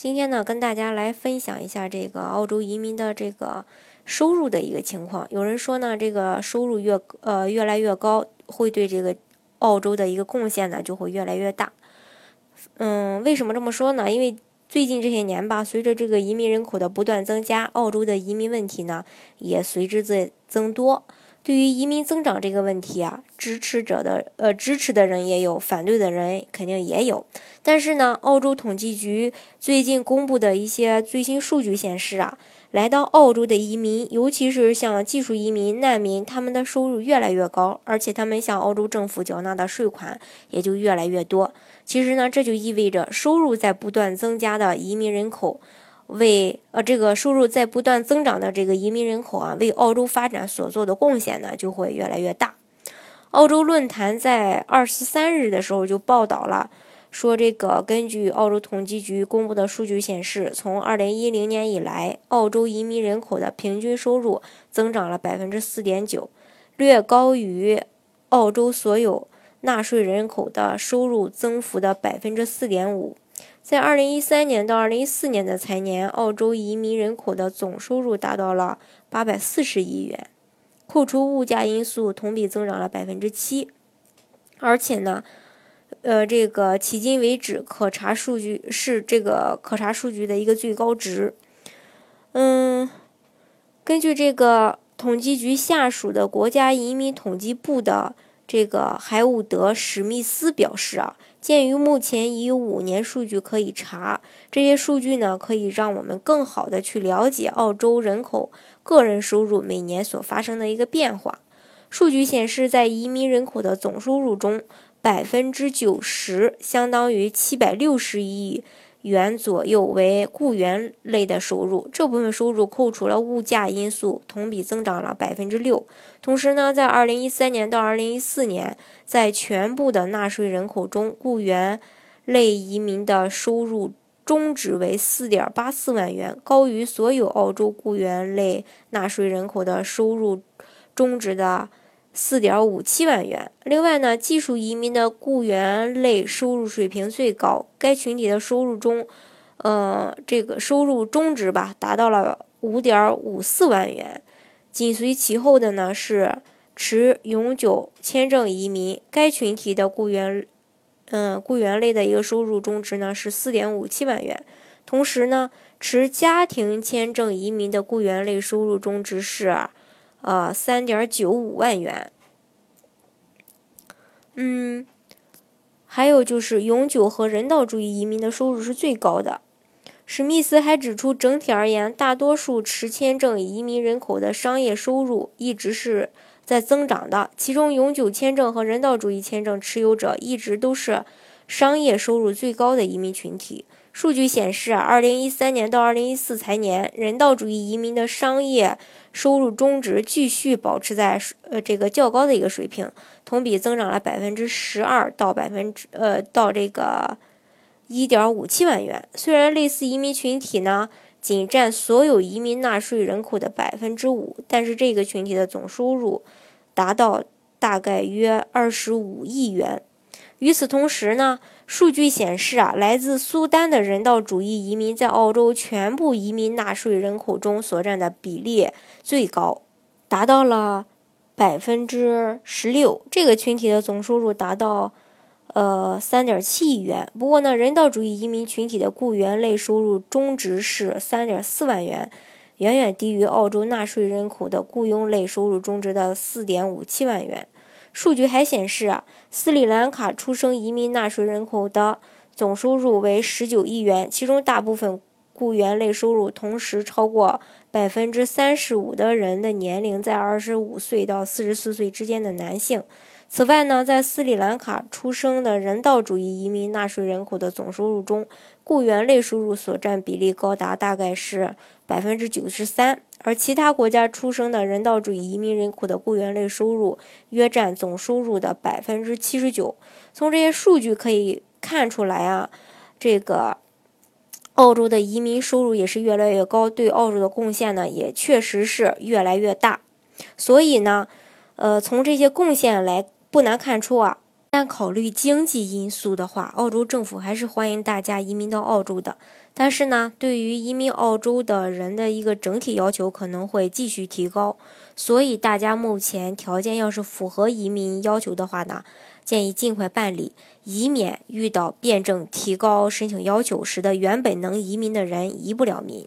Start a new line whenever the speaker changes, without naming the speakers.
今天呢，跟大家来分享一下这个澳洲移民的这个收入的一个情况。有人说呢，这个收入越呃越来越高，会对这个澳洲的一个贡献呢就会越来越大。嗯，为什么这么说呢？因为最近这些年吧，随着这个移民人口的不断增加，澳洲的移民问题呢也随之在增多。对于移民增长这个问题啊，支持者的呃支持的人也有，反对的人肯定也有。但是呢，澳洲统计局最近公布的一些最新数据显示啊，来到澳洲的移民，尤其是像技术移民、难民，他们的收入越来越高，而且他们向澳洲政府缴纳的税款也就越来越多。其实呢，这就意味着收入在不断增加的移民人口。为呃这个收入在不断增长的这个移民人口啊，为澳洲发展所做的贡献呢，就会越来越大。澳洲论坛在二十三日的时候就报道了，说这个根据澳洲统计局公布的数据显示，从二零一零年以来，澳洲移民人口的平均收入增长了百分之四点九，略高于澳洲所有纳税人口的收入增幅的百分之四点五。在二零一三年到二零一四年的财年，澳洲移民人口的总收入达到了八百四十亿元，扣除物价因素，同比增长了百分之七。而且呢，呃，这个迄今为止可查数据是这个可查数据的一个最高值。嗯，根据这个统计局下属的国家移民统计部的这个海伍德·史密斯表示啊。鉴于目前已有五年数据可以查，这些数据呢可以让我们更好的去了解澳洲人口个人收入每年所发生的一个变化。数据显示，在移民人口的总收入中，百分之九十，相当于七百六十亿。元左右为雇员类的收入，这部分收入扣除了物价因素，同比增长了百分之六。同时呢，在二零一三年到二零一四年，在全部的纳税人口中，雇员类移民的收入中值为四点八四万元，高于所有澳洲雇员类纳税人口的收入中值的。四点五七万元。另外呢，技术移民的雇员类收入水平最高，该群体的收入中，呃，这个收入中值吧，达到了五点五四万元。紧随其后的呢是持永久签证移民，该群体的雇员，嗯，雇员类的一个收入中值呢是四点五七万元。同时呢，持家庭签证移民的雇员类收入中值是。呃，三点九五万元。嗯，还有就是永久和人道主义移民的收入是最高的。史密斯还指出，整体而言，大多数持签证移民人口的商业收入一直是在增长的，其中永久签证和人道主义签证持有者一直都是商业收入最高的移民群体。数据显示，二零一三年到二零一四财年，人道主义移民的商业收入中值继续保持在呃这个较高的一个水平，同比增长了百分之十二到百分之呃到这个一点五七万元。虽然类似移民群体呢仅占所有移民纳税人口的百分之五，但是这个群体的总收入达到大概约二十五亿元。与此同时呢。数据显示啊，来自苏丹的人道主义移民在澳洲全部移民纳税人口中所占的比例最高，达到了百分之十六。这个群体的总收入达到呃三点七亿元。不过呢，人道主义移民群体的雇员类收入中值是三点四万元，远远低于澳洲纳税人口的雇佣类收入中值的四点五七万元。数据还显示，斯里兰卡出生移民纳税人口的总收入为十九亿元，其中大部分雇员类收入，同时超过百分之三十五的人的年龄在二十五岁到四十四岁之间的男性。此外呢，在斯里兰卡出生的人道主义移民纳税人口的总收入中，雇员类收入所占比例高达大概是百分之九十三，而其他国家出生的人道主义移民人口的雇员类收入约占总收入的百分之七十九。从这些数据可以看出来啊，这个澳洲的移民收入也是越来越高，对澳洲的贡献呢也确实是越来越大。所以呢，呃，从这些贡献来。不难看出啊，但考虑经济因素的话，澳洲政府还是欢迎大家移民到澳洲的。但是呢，对于移民澳洲的人的一个整体要求可能会继续提高，所以大家目前条件要是符合移民要求的话呢，建议尽快办理，以免遇到辩证提高申请要求，使得原本能移民的人移不了民。